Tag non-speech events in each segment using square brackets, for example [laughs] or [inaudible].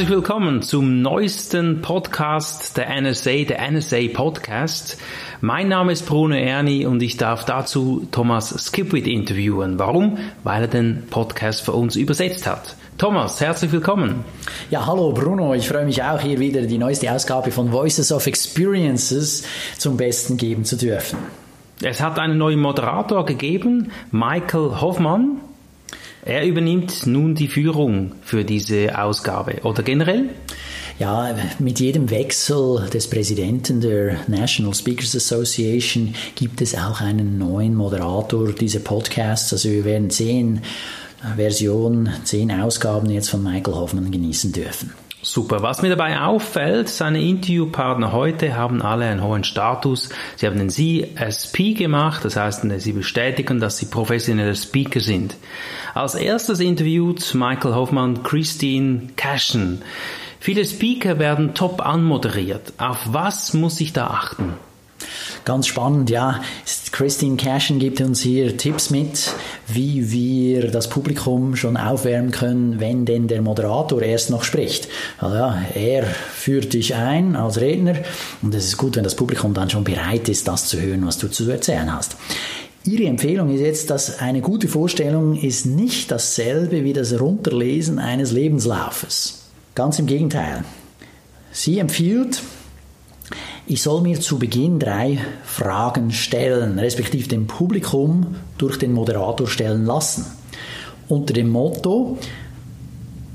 Herzlich willkommen zum neuesten Podcast der NSA, der NSA Podcast. Mein Name ist Bruno Erni und ich darf dazu Thomas Skipwith interviewen. Warum? Weil er den Podcast für uns übersetzt hat. Thomas, herzlich willkommen. Ja, hallo Bruno, ich freue mich auch hier wieder die neueste Ausgabe von Voices of Experiences zum Besten geben zu dürfen. Es hat einen neuen Moderator gegeben, Michael Hoffmann. Er übernimmt nun die Führung für diese Ausgabe oder generell? Ja, mit jedem Wechsel des Präsidenten der National Speakers Association gibt es auch einen neuen Moderator dieser Podcasts. Also wir werden zehn Versionen, zehn Ausgaben jetzt von Michael Hoffmann genießen dürfen. Super. Was mir dabei auffällt, seine Interviewpartner heute haben alle einen hohen Status. Sie haben den CSP gemacht, das heißt, sie bestätigen, dass sie professionelle Speaker sind. Als erstes interviewt Michael Hoffmann Christine Cashen. Viele Speaker werden top anmoderiert. Auf was muss ich da achten? Ganz spannend, ja. Christine Cashen gibt uns hier Tipps mit, wie wir das Publikum schon aufwärmen können, wenn denn der Moderator erst noch spricht. Also ja, er führt dich ein als Redner und es ist gut, wenn das Publikum dann schon bereit ist, das zu hören, was du zu erzählen hast. Ihre Empfehlung ist jetzt, dass eine gute Vorstellung ist nicht dasselbe wie das Runterlesen eines Lebenslaufes. Ganz im Gegenteil. Sie empfiehlt, ich soll mir zu Beginn drei Fragen stellen, respektive dem Publikum durch den Moderator stellen lassen. Unter dem Motto,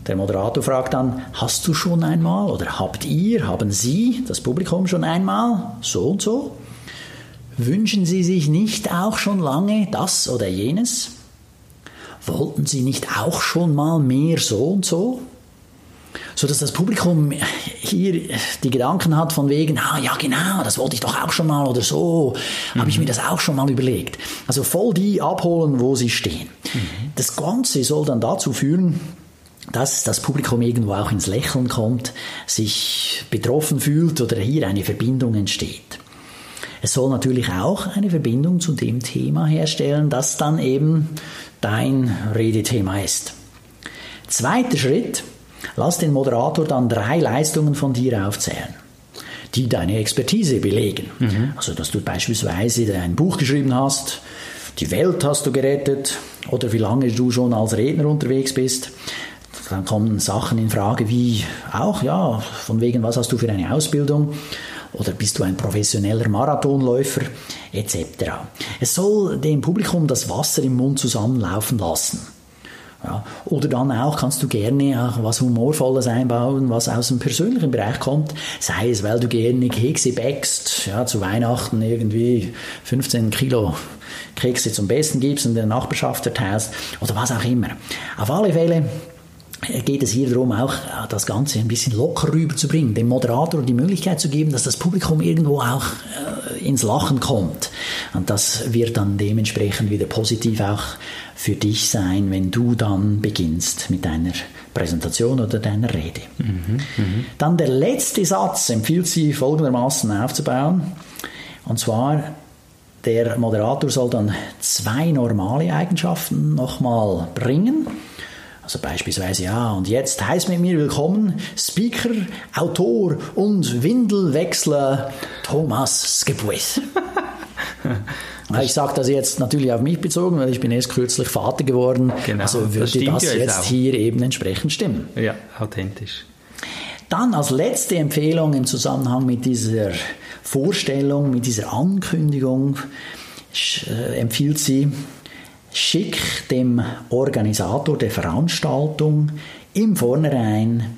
der Moderator fragt dann, hast du schon einmal oder habt ihr, haben Sie, das Publikum schon einmal so und so? Wünschen Sie sich nicht auch schon lange das oder jenes? Wollten Sie nicht auch schon mal mehr so und so? So dass das Publikum hier die Gedanken hat von wegen, ah ja genau, das wollte ich doch auch schon mal oder so, mhm. habe ich mir das auch schon mal überlegt. Also voll die abholen, wo sie stehen. Mhm. Das Ganze soll dann dazu führen, dass das Publikum irgendwo auch ins Lächeln kommt, sich betroffen fühlt oder hier eine Verbindung entsteht. Es soll natürlich auch eine Verbindung zu dem Thema herstellen, das dann eben dein Redethema ist. Zweiter Schritt, Lass den Moderator dann drei Leistungen von dir aufzählen, die deine Expertise belegen. Mhm. Also, dass du beispielsweise ein Buch geschrieben hast, die Welt hast du gerettet oder wie lange du schon als Redner unterwegs bist. Dann kommen Sachen in Frage wie auch, ja, von wegen, was hast du für eine Ausbildung? Oder bist du ein professioneller Marathonläufer? Etc. Es soll dem Publikum das Wasser im Mund zusammenlaufen lassen. Ja. Oder dann auch kannst du gerne auch was Humorvolles einbauen, was aus dem persönlichen Bereich kommt. Sei es, weil du gerne Kekse backst, ja, zu Weihnachten irgendwie 15 Kilo Kekse zum Besten gibst und der Nachbarschaft verteilst oder was auch immer. Auf alle Fälle geht es hier darum, auch das Ganze ein bisschen locker rüberzubringen, dem Moderator die Möglichkeit zu geben, dass das Publikum irgendwo auch äh, ins Lachen kommt. Und das wird dann dementsprechend wieder positiv auch für dich sein, wenn du dann beginnst mit deiner Präsentation oder deiner Rede. Mhm, mh. Dann der letzte Satz empfiehlt sie folgendermaßen aufzubauen. Und zwar, der Moderator soll dann zwei normale Eigenschaften nochmal bringen. Also beispielsweise, ja, und jetzt heißt mit mir willkommen Speaker, Autor und Windelwechsler Thomas Skipwith. [laughs] Ich sage das jetzt natürlich auf mich bezogen, weil ich bin erst kürzlich Vater geworden. Genau, also würde das, das jetzt auch. hier eben entsprechend stimmen. Ja, authentisch. Dann als letzte Empfehlung im Zusammenhang mit dieser Vorstellung, mit dieser Ankündigung, äh, empfiehlt sie, schick dem Organisator der Veranstaltung im Vornherein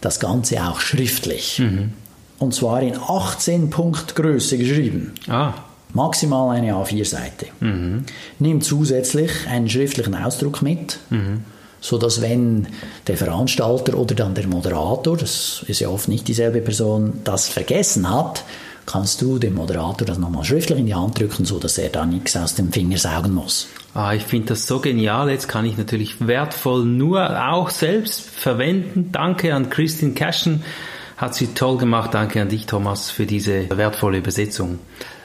das Ganze auch schriftlich. Mhm. Und zwar in 18 Punkt Größe geschrieben. Ah. Maximal eine A4-Seite. Mhm. Nimm zusätzlich einen schriftlichen Ausdruck mit, mhm. so dass wenn der Veranstalter oder dann der Moderator, das ist ja oft nicht dieselbe Person, das vergessen hat, kannst du dem Moderator das nochmal schriftlich in die Hand drücken, so dass er da nichts aus dem Finger saugen muss. Ah, ich finde das so genial. Jetzt kann ich natürlich wertvoll nur auch selbst verwenden. Danke an Christine Cashen. Hat sie toll gemacht. Danke an dich, Thomas, für diese wertvolle Übersetzung.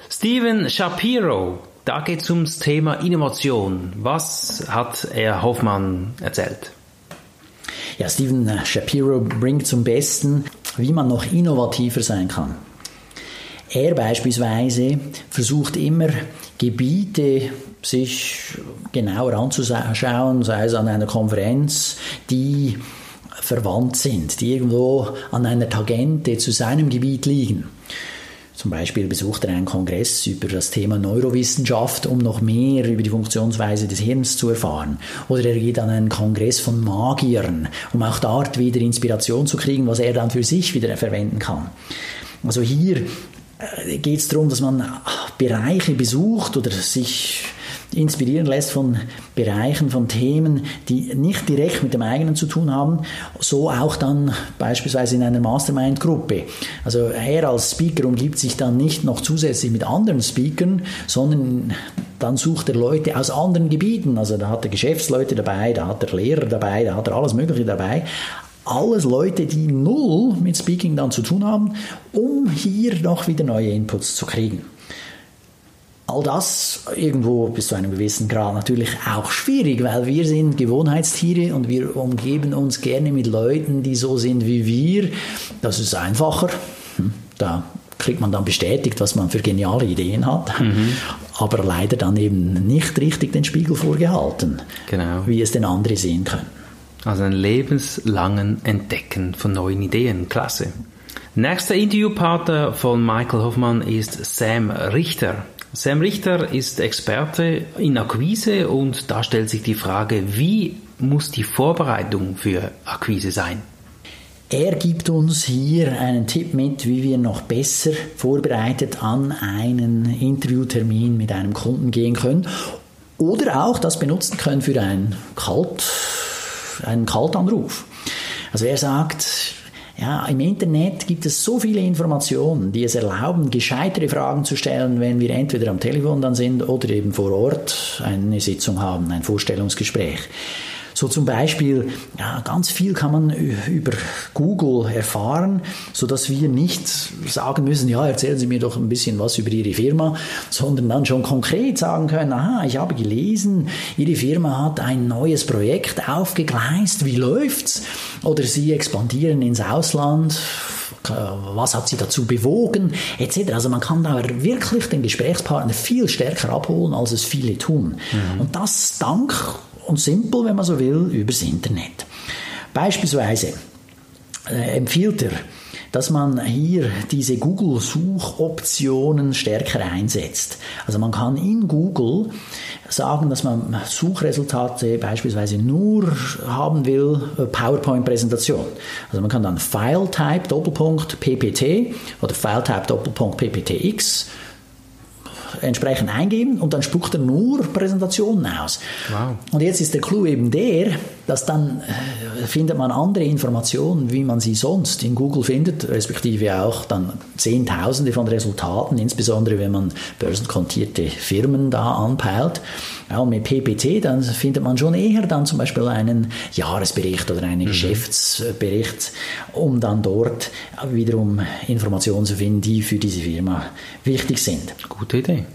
Steven Shapiro Da geht es ums Thema Innovation. Was hat Herr Hoffmann erzählt? Ja, Stephen Shapiro bringt zum Besten, wie man noch innovativer sein kann. Er beispielsweise versucht immer Gebiete sich genauer anzuschauen, sei es an einer Konferenz, die verwandt sind, die irgendwo an einer Tangente zu seinem Gebiet liegen. Zum Beispiel besucht er einen Kongress über das Thema Neurowissenschaft, um noch mehr über die Funktionsweise des Hirns zu erfahren. Oder er geht an einen Kongress von Magiern, um auch dort wieder Inspiration zu kriegen, was er dann für sich wieder verwenden kann. Also hier geht es darum, dass man Bereiche besucht oder sich inspirieren lässt von Bereichen, von Themen, die nicht direkt mit dem eigenen zu tun haben, so auch dann beispielsweise in einer Mastermind-Gruppe. Also er als Speaker umgibt sich dann nicht noch zusätzlich mit anderen Speakern, sondern dann sucht er Leute aus anderen Gebieten. Also da hat er Geschäftsleute dabei, da hat er Lehrer dabei, da hat er alles Mögliche dabei alles Leute, die null mit Speaking dann zu tun haben, um hier noch wieder neue Inputs zu kriegen all das irgendwo bis zu einem gewissen Grad natürlich auch schwierig, weil wir sind Gewohnheitstiere und wir umgeben uns gerne mit Leuten, die so sind wie wir. Das ist einfacher. Hm, da kriegt man dann bestätigt, was man für geniale Ideen hat, mhm. aber leider dann eben nicht richtig den Spiegel vorgehalten, genau. wie es denn andere sehen können. Also ein lebenslangen Entdecken von neuen Ideen. Klasse. Nächster Interviewpartner von Michael Hoffmann ist Sam Richter. Sam Richter ist Experte in Akquise und da stellt sich die Frage, wie muss die Vorbereitung für Akquise sein? Er gibt uns hier einen Tipp mit, wie wir noch besser vorbereitet an einen Interviewtermin mit einem Kunden gehen können oder auch das benutzen können für einen, Kalt, einen Kaltanruf. Also er sagt, ja, im Internet gibt es so viele Informationen, die es erlauben, gescheitere Fragen zu stellen, wenn wir entweder am Telefon dann sind oder eben vor Ort eine Sitzung haben, ein Vorstellungsgespräch. So zum Beispiel, ja, ganz viel kann man über Google erfahren, so dass wir nicht sagen müssen, ja, erzählen Sie mir doch ein bisschen was über Ihre Firma, sondern dann schon konkret sagen können, aha, ich habe gelesen, Ihre Firma hat ein neues Projekt aufgegleist, wie läuft's? Oder Sie expandieren ins Ausland, was hat sie dazu bewogen, etc. Also man kann da wirklich den Gesprächspartner viel stärker abholen, als es viele tun. Mhm. Und das dank und simpel, wenn man so will, übers Internet. Beispielsweise äh, empfiehlt er, dass man hier diese Google-Suchoptionen stärker einsetzt. Also man kann in Google sagen, dass man Suchresultate beispielsweise nur haben will, äh, PowerPoint-Präsentation. Also man kann dann File-Type Doppelpunkt PPT oder File-Type Doppelpunkt PPTX entsprechend eingeben und dann spuckt er nur Präsentationen aus. Wow. Und jetzt ist der Clou eben der, dass dann äh, findet man andere Informationen, wie man sie sonst in Google findet, respektive auch dann Zehntausende von Resultaten, insbesondere wenn man börsenkontierte Firmen da anpeilt. Ja, und mit PPT, dann findet man schon eher dann zum Beispiel einen Jahresbericht oder einen mhm. Geschäftsbericht, um dann dort wiederum Informationen zu finden, die für diese Firma wichtig sind. Gute Idee.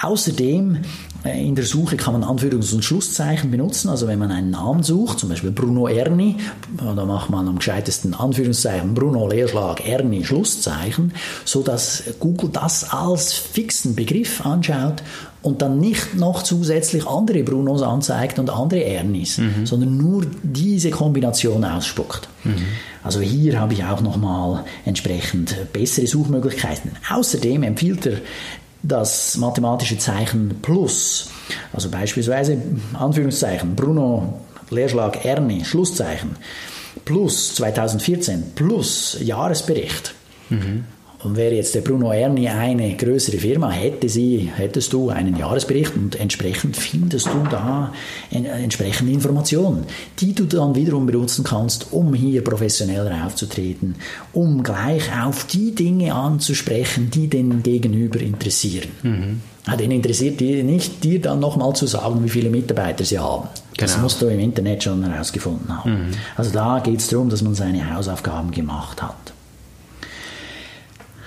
Außerdem äh, in der Suche kann man Anführungs- und Schlusszeichen benutzen. Also wenn man einen Namen sucht, zum Beispiel Bruno Erni, da macht man am gescheitesten Anführungszeichen Bruno Leerschlag Erni Schlusszeichen, so dass Google das als fixen Begriff anschaut und dann nicht noch zusätzlich andere Brunos anzeigt und andere Ernis, mhm. sondern nur diese Kombination ausspuckt. Mhm. Also hier habe ich auch nochmal entsprechend bessere Suchmöglichkeiten. Außerdem empfiehlt er das mathematische Zeichen plus, also beispielsweise Anführungszeichen Bruno Leerschlag Ernie Schlusszeichen plus 2014 plus Jahresbericht. Mhm. Und wäre jetzt der Bruno Erni eine größere Firma, hätte sie, hättest du einen Jahresbericht und entsprechend findest du da entsprechende Informationen, die du dann wiederum benutzen kannst, um hier professioneller aufzutreten, um gleich auf die Dinge anzusprechen, die den Gegenüber interessieren. Mhm. Den interessiert dir nicht, dir dann nochmal zu sagen, wie viele Mitarbeiter sie haben. Genau. Das musst du im Internet schon herausgefunden haben. Mhm. Also da geht es darum, dass man seine Hausaufgaben gemacht hat.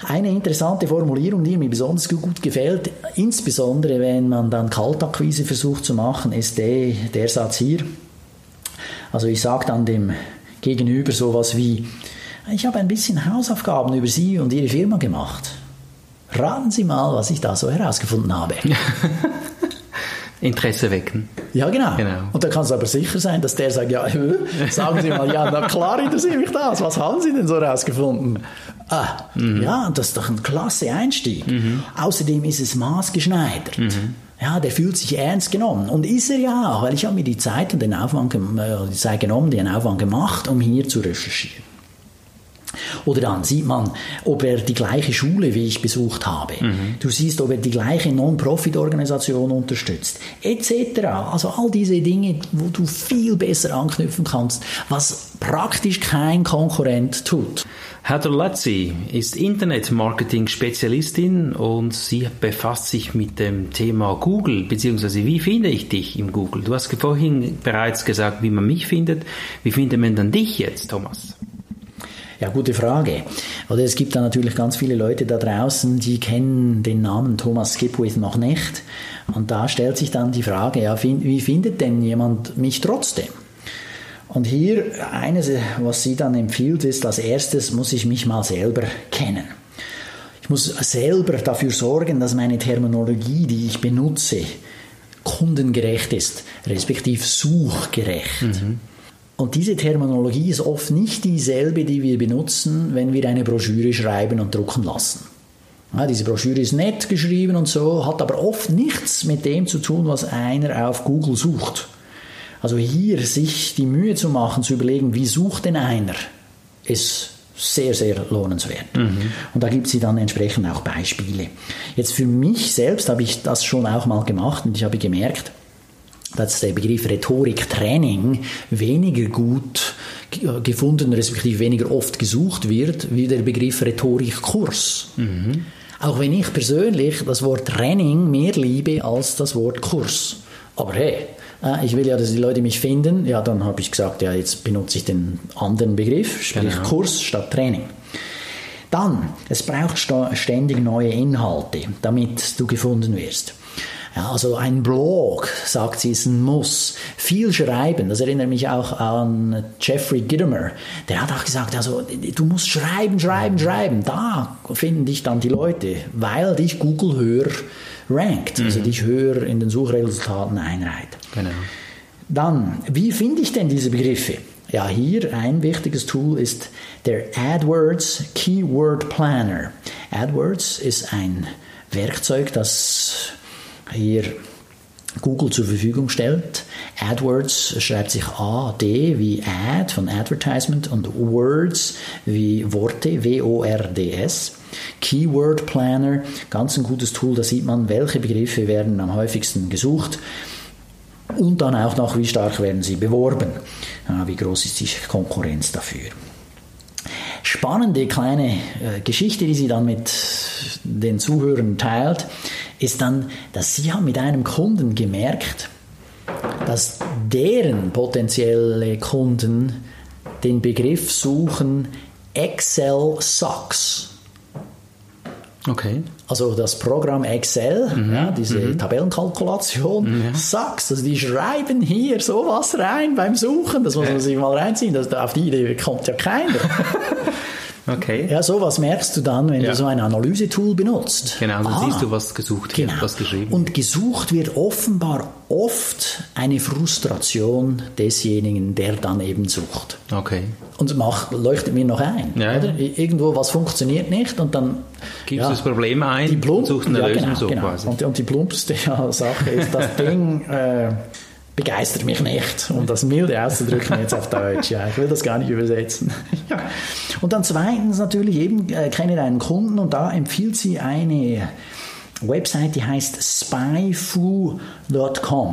Eine interessante Formulierung, die mir besonders gut gefällt, insbesondere wenn man dann Kaltakquise versucht zu machen, ist der, der Satz hier. Also ich sage dann dem Gegenüber sowas wie, ich habe ein bisschen Hausaufgaben über Sie und Ihre Firma gemacht. Raten Sie mal, was ich da so herausgefunden habe. [laughs] Interesse wecken. Ja, genau. genau. Und da kannst du aber sicher sein, dass der sagt, ja, [laughs] sagen Sie mal, ja, na klar interessiert mich das. Was haben Sie denn so herausgefunden? Ah, mhm. ja, das ist doch ein klasse Einstieg. Mhm. Außerdem ist es maßgeschneidert. Mhm. Ja, der fühlt sich ernst genommen. Und ist er ja auch, weil ich habe mir die Zeit und den Aufwand, äh, die Zeit genommen, den Aufwand gemacht, um hier zu recherchieren. Oder dann sieht man, ob er die gleiche Schule wie ich besucht habe. Mhm. Du siehst, ob er die gleiche Non-Profit-Organisation unterstützt, etc. Also all diese Dinge, wo du viel besser anknüpfen kannst, was praktisch kein Konkurrent tut. Heather Lutzi ist Internet-Marketing-Spezialistin und sie befasst sich mit dem Thema Google, beziehungsweise wie finde ich dich im Google? Du hast vorhin bereits gesagt, wie man mich findet. Wie findet man dann dich jetzt, Thomas? Ja, gute Frage. Oder es gibt da natürlich ganz viele Leute da draußen, die kennen den Namen Thomas Skipwith noch nicht. Und da stellt sich dann die Frage, ja, wie findet denn jemand mich trotzdem? Und hier eines, was sie dann empfiehlt, ist, als erstes muss ich mich mal selber kennen. Ich muss selber dafür sorgen, dass meine Terminologie, die ich benutze, kundengerecht ist, respektive suchgerecht. Mhm. Und diese Terminologie ist oft nicht dieselbe, die wir benutzen, wenn wir eine Broschüre schreiben und drucken lassen. Ja, diese Broschüre ist nett geschrieben und so, hat aber oft nichts mit dem zu tun, was einer auf Google sucht. Also hier sich die Mühe zu machen, zu überlegen, wie sucht denn einer, ist sehr, sehr lohnenswert. Mhm. Und da gibt sie dann entsprechend auch Beispiele. Jetzt für mich selbst habe ich das schon auch mal gemacht und ich habe gemerkt, dass der Begriff Rhetorik-Training weniger gut gefunden, respektive weniger oft gesucht wird, wie der Begriff Rhetorik-Kurs. Mhm. Auch wenn ich persönlich das Wort Training mehr liebe als das Wort Kurs. Aber hey, äh, ich will ja, dass die Leute mich finden. Ja, dann habe ich gesagt, ja, jetzt benutze ich den anderen Begriff, sprich genau. Kurs statt Training. Dann, es braucht ständig neue Inhalte, damit du gefunden wirst. Also ein Blog, sagt sie, ist ein Muss. Viel schreiben, das erinnert mich auch an Jeffrey Gitomer. Der hat auch gesagt, also du musst schreiben, schreiben, schreiben. Da finden dich dann die Leute, weil dich Google höher rankt, also mhm. dich höher in den Suchresultaten einreiht. Genau. Dann, wie finde ich denn diese Begriffe? Ja, hier ein wichtiges Tool ist der AdWords Keyword Planner. AdWords ist ein Werkzeug, das hier Google zur Verfügung stellt. AdWords schreibt sich A-D wie Ad von Advertisement und Words wie Worte, W-O-R-D-S. Keyword Planner, ganz ein gutes Tool, da sieht man, welche Begriffe werden am häufigsten gesucht und dann auch noch, wie stark werden sie beworben, wie groß ist die Konkurrenz dafür. Spannende kleine äh, Geschichte, die sie dann mit den Zuhörern teilt, ist dann, dass sie haben mit einem Kunden gemerkt, dass deren potenzielle Kunden den Begriff suchen Excel sucks. Okay. Also das Programm Excel, mhm. ja, diese mhm. Tabellenkalkulation, mhm, ja. sucks. Also die schreiben hier sowas rein beim Suchen, das muss man sich mal reinziehen. Das, auf die Idee kommt ja keiner. [laughs] Okay. Ja, sowas merkst du dann, wenn ja. du so ein Analysetool benutzt. Genau, dann ah, siehst du, was gesucht wird, genau. was geschrieben wird. Und gesucht wird offenbar oft eine Frustration desjenigen, der dann eben sucht. Okay. Und macht, leuchtet mir noch ein. Ja. Oder? Irgendwo was funktioniert nicht und dann gibst ja, das Problem ein die Plump, und suchst eine ja, Lösung genau, so genau. quasi. Und, und die plumpste [laughs] Sache ist, das Ding äh, begeistert mich nicht, um das milde auszudrücken jetzt auf Deutsch. Ja, ich will das gar nicht übersetzen. [laughs] ja. Und dann zweitens natürlich eben, äh, kenne deinen Kunden und da empfiehlt sie eine Website, die heißt spyfu.com.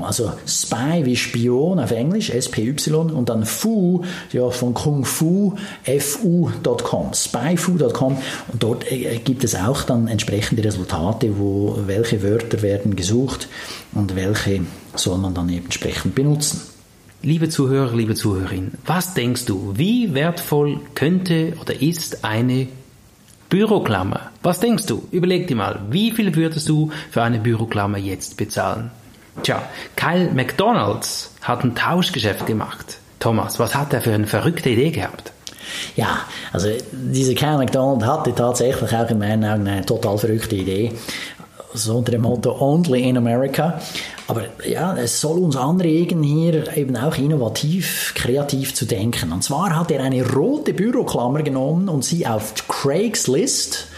Also Spy wie Spion auf Englisch, S-P-Y und dann Fu, ja, von Kung Fu, F-U.com. Spyfu.com und dort äh, gibt es auch dann entsprechende Resultate, wo welche Wörter werden gesucht und welche soll man dann eben entsprechend benutzen. Liebe Zuhörer, liebe Zuhörerin, was denkst du, wie wertvoll könnte oder ist eine Büroklammer. Was denkst du? Überleg dir mal, wie viel würdest du für eine Büroklammer jetzt bezahlen? Tja, Kyle McDonalds hat ein Tauschgeschäft gemacht. Thomas, was hat er für eine verrückte Idee gehabt? Ja, also diese Kyle McDonald hatte tatsächlich auch in meinen Augen eine total verrückte Idee. So unter dem Motto Only in America. Aber ja, es soll uns anregen, hier eben auch innovativ, kreativ zu denken. Und zwar hat er eine rote Büroklammer genommen und sie auf Craigslist,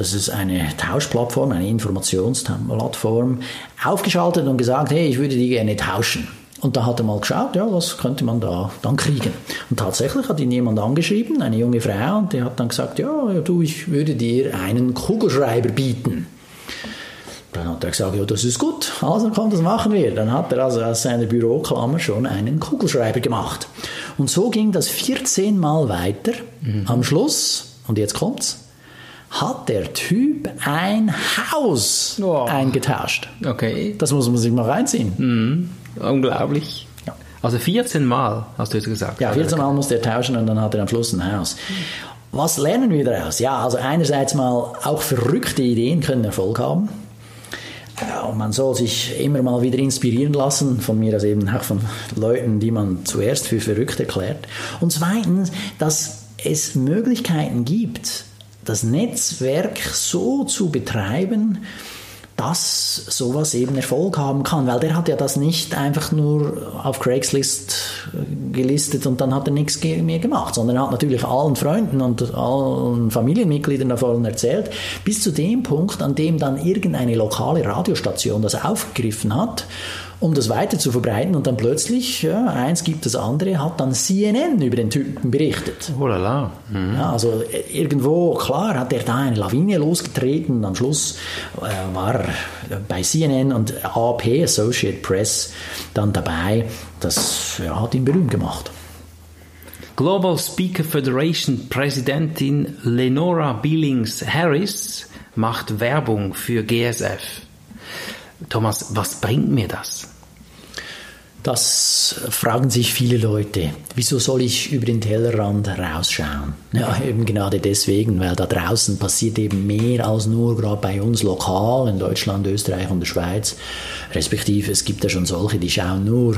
das ist eine Tauschplattform, eine Informationsplattform, aufgeschaltet und gesagt, hey, ich würde die gerne tauschen. Und da hat er mal geschaut, ja, was könnte man da dann kriegen. Und tatsächlich hat ihn jemand angeschrieben, eine junge Frau, und die hat dann gesagt, ja, du, ich würde dir einen Kugelschreiber bieten. Dann hat er gesagt, ja, das ist gut, also komm, das machen wir. Dann hat er also aus seiner Büroklammer schon einen Kugelschreiber gemacht. Und so ging das 14 Mal weiter. Mhm. Am Schluss, und jetzt kommt's, hat der Typ ein Haus oh. eingetauscht. Okay. Das muss man sich mal reinziehen. Mhm. Unglaublich. Ja. Also 14 Mal, hast du jetzt gesagt. Ja, 14 Mal musste er tauschen und dann hat er am Schluss ein Haus. Was lernen wir daraus? Ja, also einerseits mal, auch verrückte Ideen können Erfolg haben. Und man soll sich immer mal wieder inspirieren lassen, von mir aus eben auch von Leuten, die man zuerst für verrückt erklärt. Und zweitens, dass es Möglichkeiten gibt, das Netzwerk so zu betreiben, dass sowas eben Erfolg haben kann, weil der hat ja das nicht einfach nur auf Craigslist äh, gelistet und dann hat er nichts mehr gemacht, sondern er hat natürlich allen Freunden und allen Familienmitgliedern davon erzählt, bis zu dem Punkt, an dem dann irgendeine lokale Radiostation das aufgegriffen hat um das weiter zu verbreiten und dann plötzlich, ja, eins gibt das andere, hat dann CNN über den Typen berichtet. Oh la la. Mhm. Ja, also äh, irgendwo, klar, hat er da eine Lawine losgetreten und am Schluss äh, war er bei CNN und AP, Associate Press, dann dabei. Das ja, hat ihn berühmt gemacht. Global Speaker Federation Präsidentin Lenora Billings Harris macht Werbung für GSF. Thomas, was bringt mir das? Das fragen sich viele Leute. Wieso soll ich über den Tellerrand rausschauen? Ja, eben gerade deswegen, weil da draußen passiert eben mehr als nur gerade bei uns lokal in Deutschland, Österreich und der Schweiz. Respektive es gibt ja schon solche, die schauen nur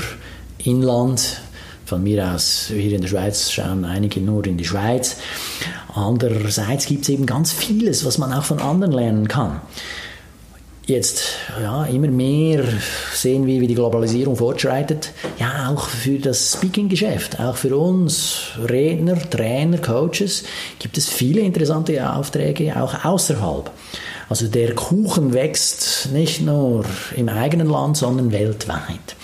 inland. Von mir aus, hier in der Schweiz schauen einige nur in die Schweiz. Andererseits gibt es eben ganz vieles, was man auch von anderen lernen kann. Jetzt ja, immer mehr sehen wir, wie die Globalisierung fortschreitet. Ja, auch für das Speaking-Geschäft, auch für uns Redner, Trainer, Coaches gibt es viele interessante Aufträge auch außerhalb. Also der Kuchen wächst nicht nur im eigenen Land, sondern weltweit.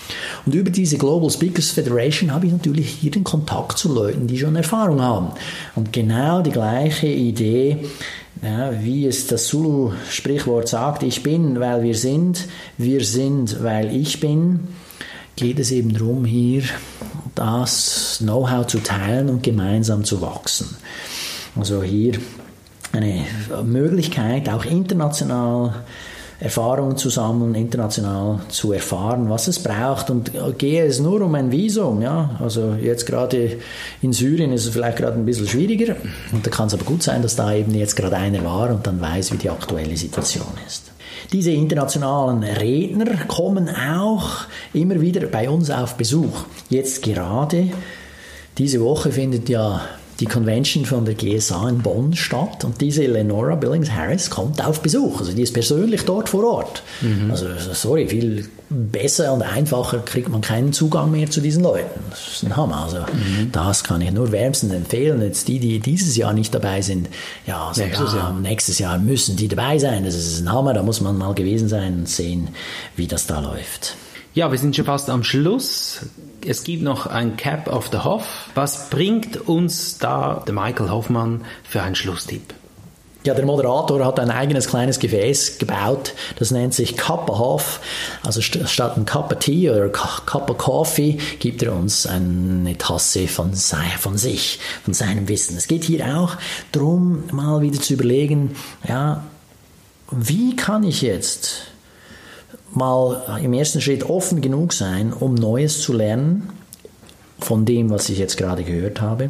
Und über diese Global Speakers Federation habe ich natürlich hier den Kontakt zu Leuten, die schon Erfahrung haben. Und genau die gleiche Idee ja, wie es das Zulu-Sprichwort sagt, ich bin, weil wir sind, wir sind, weil ich bin, geht es eben darum, hier das Know-how zu teilen und gemeinsam zu wachsen. Also hier eine Möglichkeit, auch international Erfahrungen zu sammeln, international zu erfahren, was es braucht. Und gehe es nur um ein Visum, ja, also jetzt gerade in Syrien ist es vielleicht gerade ein bisschen schwieriger. Und da kann es aber gut sein, dass da eben jetzt gerade einer war und dann weiß, wie die aktuelle Situation ist. Diese internationalen Redner kommen auch immer wieder bei uns auf Besuch. Jetzt gerade diese Woche findet ja die Convention von der GSA in Bonn statt und diese Lenora Billings Harris kommt auf Besuch. Also die ist persönlich dort vor Ort. Mhm. Also sorry, viel besser und einfacher kriegt man keinen Zugang mehr zu diesen Leuten. Das ist ein Hammer. Also mhm. das kann ich nur wärmstens empfehlen. Jetzt die, die dieses Jahr nicht dabei sind, ja, also nächstes, Jahr. nächstes Jahr müssen die dabei sein. Das ist ein Hammer. Da muss man mal gewesen sein und sehen, wie das da läuft. Ja, wir sind schon fast am Schluss. Es gibt noch ein Cap of the Hoff. Was bringt uns da der Michael Hoffmann für einen Schlusstipp? Ja, der Moderator hat ein eigenes kleines Gefäß gebaut, das nennt sich of Hoff. Also statt ein Cup of Tea oder of Coffee gibt er uns eine Tasse von, von sich, von seinem Wissen. Es geht hier auch darum, mal wieder zu überlegen, ja, wie kann ich jetzt mal im ersten Schritt offen genug sein, um Neues zu lernen von dem, was ich jetzt gerade gehört habe.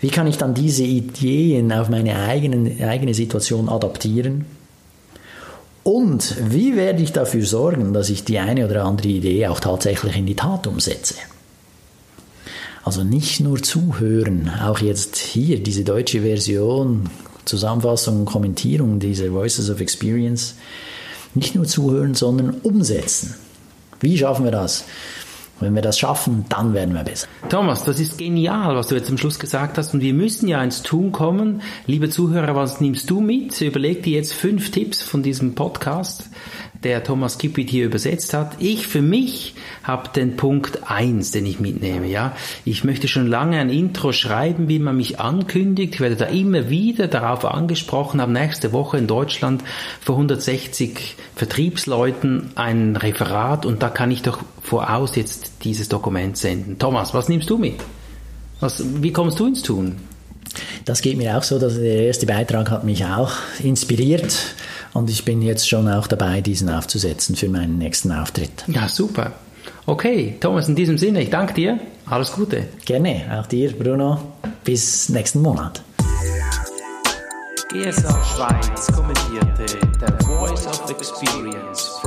Wie kann ich dann diese Ideen auf meine eigenen, eigene Situation adaptieren? Und wie werde ich dafür sorgen, dass ich die eine oder andere Idee auch tatsächlich in die Tat umsetze? Also nicht nur zuhören, auch jetzt hier diese deutsche Version, Zusammenfassung und Kommentierung dieser Voices of Experience, nicht nur zuhören, sondern umsetzen. Wie schaffen wir das? Wenn wir das schaffen, dann werden wir besser. Thomas, das ist genial, was du jetzt zum Schluss gesagt hast. Und wir müssen ja ins Tun kommen. Liebe Zuhörer, was nimmst du mit? Überleg dir jetzt fünf Tipps von diesem Podcast der Thomas Kippit hier übersetzt hat. Ich für mich habe den Punkt eins, den ich mitnehme. Ja, ich möchte schon lange ein Intro schreiben, wie man mich ankündigt. Ich werde da immer wieder darauf angesprochen. Habe nächste Woche in Deutschland vor 160 Vertriebsleuten ein Referat und da kann ich doch voraus jetzt dieses Dokument senden. Thomas, was nimmst du mit? Was, wie kommst du ins Tun? Das geht mir auch so, dass der erste Beitrag hat mich auch inspiriert und ich bin jetzt schon auch dabei, diesen aufzusetzen für meinen nächsten Auftritt. Ja, super. Okay, Thomas, in diesem Sinne, ich danke dir. Alles Gute. Gerne, auch dir, Bruno. Bis nächsten Monat. GSA Schweiz kommentierte The Voice of Experience